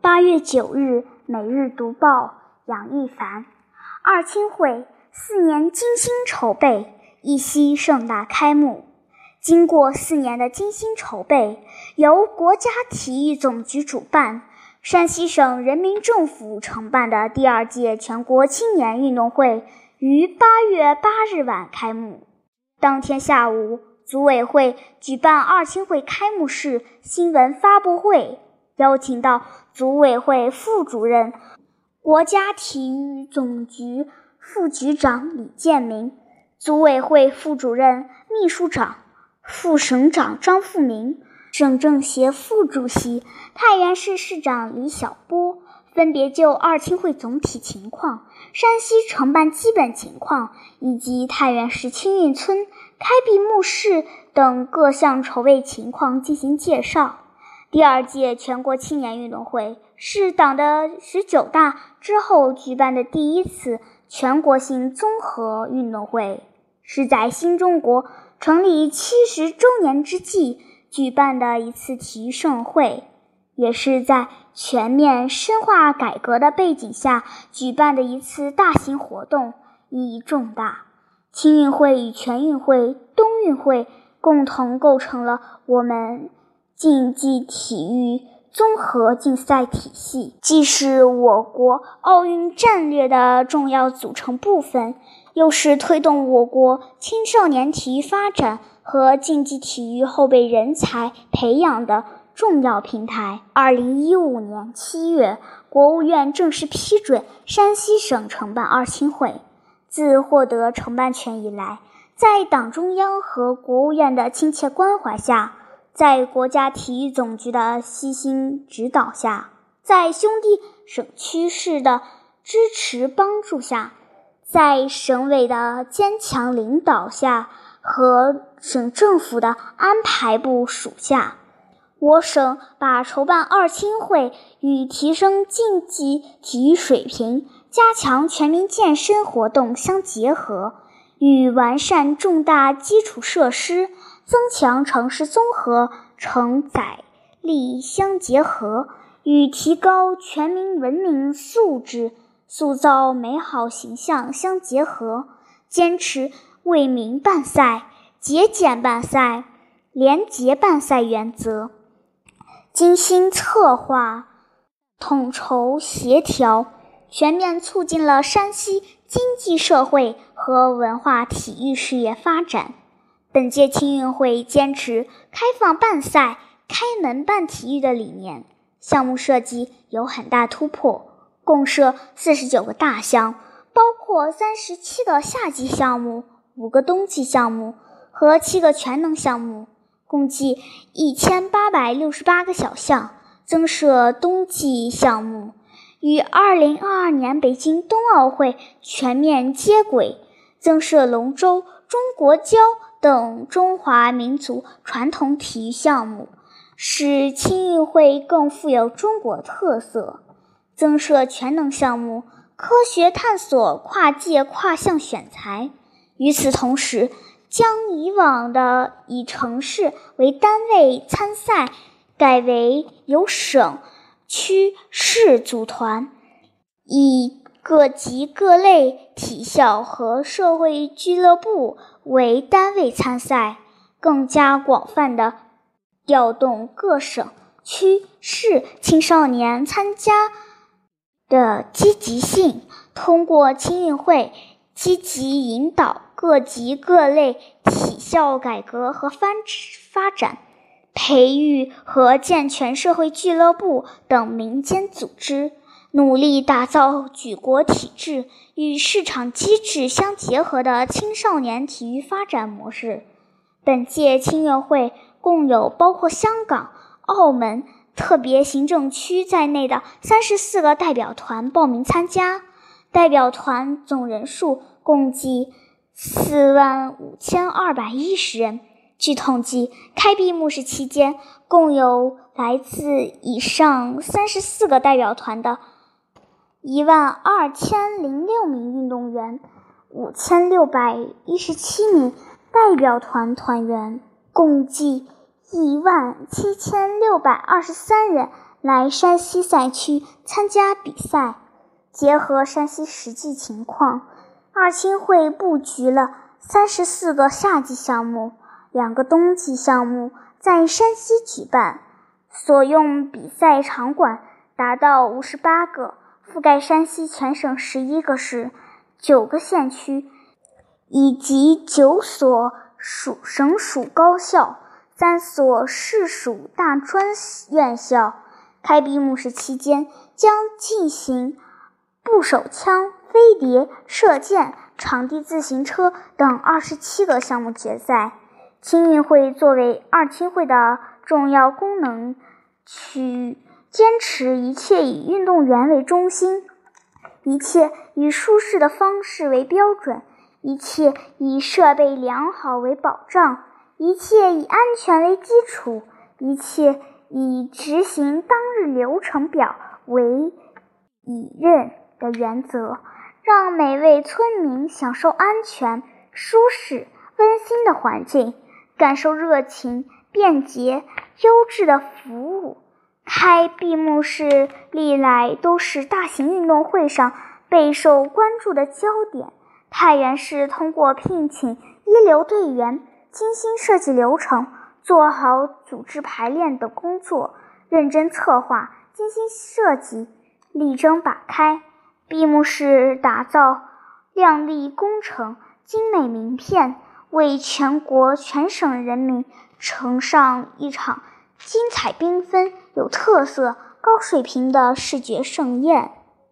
八月九日，《每日读报》杨一凡：二青会四年精心筹备，一夕盛大开幕。经过四年的精心筹备，由国家体育总局主办、山西省人民政府承办的第二届全国青年运动会于八月八日晚开幕。当天下午，组委会举办二青会开幕式新闻发布会。邀请到组委会副主任、国家体育总局副局长李建明，组委会副主任、秘书长、副省长张富明，省政协副主席、太原市市长李晓波，分别就二青会总体情况、山西承办基本情况以及太原市青运村开闭幕式等各项筹备情况进行介绍。第二届全国青年运动会是党的十九大之后举办的第一次全国性综合运动会，是在新中国成立七十周年之际举办的一次体育盛会，也是在全面深化改革的背景下举办的一次大型活动，意义重大。青运会与全运会、冬运会共同构成了我们。竞技体育综合竞赛体系既是我国奥运战略的重要组成部分，又是推动我国青少年体育发展和竞技体育后备人才培养的重要平台。二零一五年七月，国务院正式批准山西省承办二青会。自获得承办权以来，在党中央和国务院的亲切关怀下。在国家体育总局的悉心指导下，在兄弟省区市的支持帮助下，在省委的坚强领导下和省政府的安排部署下，我省把筹办二青会与提升竞技体育水平、加强全民健身活动相结合，与完善重大基础设施。增强城市综合承载力相结合，与提高全民文明素质、塑造美好形象相结合，坚持为民办赛、节俭办赛、廉洁办赛原则，精心策划、统筹协调，全面促进了山西经济社会和文化体育事业发展。本届青运会坚持开放办赛、开门办体育的理念，项目设计有很大突破，共设四十九个大项，包括三十七个夏季项目、五个冬季项目和七个全能项目，共计一千八百六十八个小项，增设冬季项目，与二零二二年北京冬奥会全面接轨，增设龙舟、中国胶。等中华民族传统体育项目，使青运会更富有中国特色；增设全能项目，科学探索跨界跨项选材。与此同时，将以往的以城市为单位参赛，改为由省、区、市组团，以。各级各类体校和社会俱乐部为单位参赛，更加广泛的调动各省、区、市青少年参加的积极性，通过青运会积极引导各级各类体校改革和发发展，培育和健全社会俱乐部等民间组织。努力打造举国体制与市场机制相结合的青少年体育发展模式。本届青运会共有包括香港、澳门特别行政区在内的三十四个代表团报名参加，代表团总人数共计四万五千二百一十人。据统计，开闭幕式期间，共有来自以上三十四个代表团的。一万二千零六名运动员，五千六百一十七名代表团团员，共计一万七千六百二十三人来山西赛区参加比赛。结合山西实际情况，二青会布局了三十四个夏季项目，两个冬季项目在山西举办，所用比赛场馆达到五十八个，覆盖山西全省十一个市、九个县区，以及九所属省属高校。三所市属大专院校开闭幕式期间将进行步手枪、飞碟、射箭、场地自行车等二十七个项目决赛。青运会作为二青会的重要功能，区域坚持一切以运动员为中心，一切以舒适的方式为标准，一切以设备良好为保障。一切以安全为基础，一切以执行当日流程表为以任的原则，让每位村民享受安全、舒适、温馨的环境，感受热情、便捷、优质的服务。开闭幕式历来都是大型运动会上备受关注的焦点。太原市通过聘请一流队员。精心设计流程，做好组织排练等工作，认真策划，精心设计，力争把开。闭幕式打造亮丽工程、精美名片，为全国全省人民呈上一场精彩缤纷、有特色、高水平的视觉盛宴。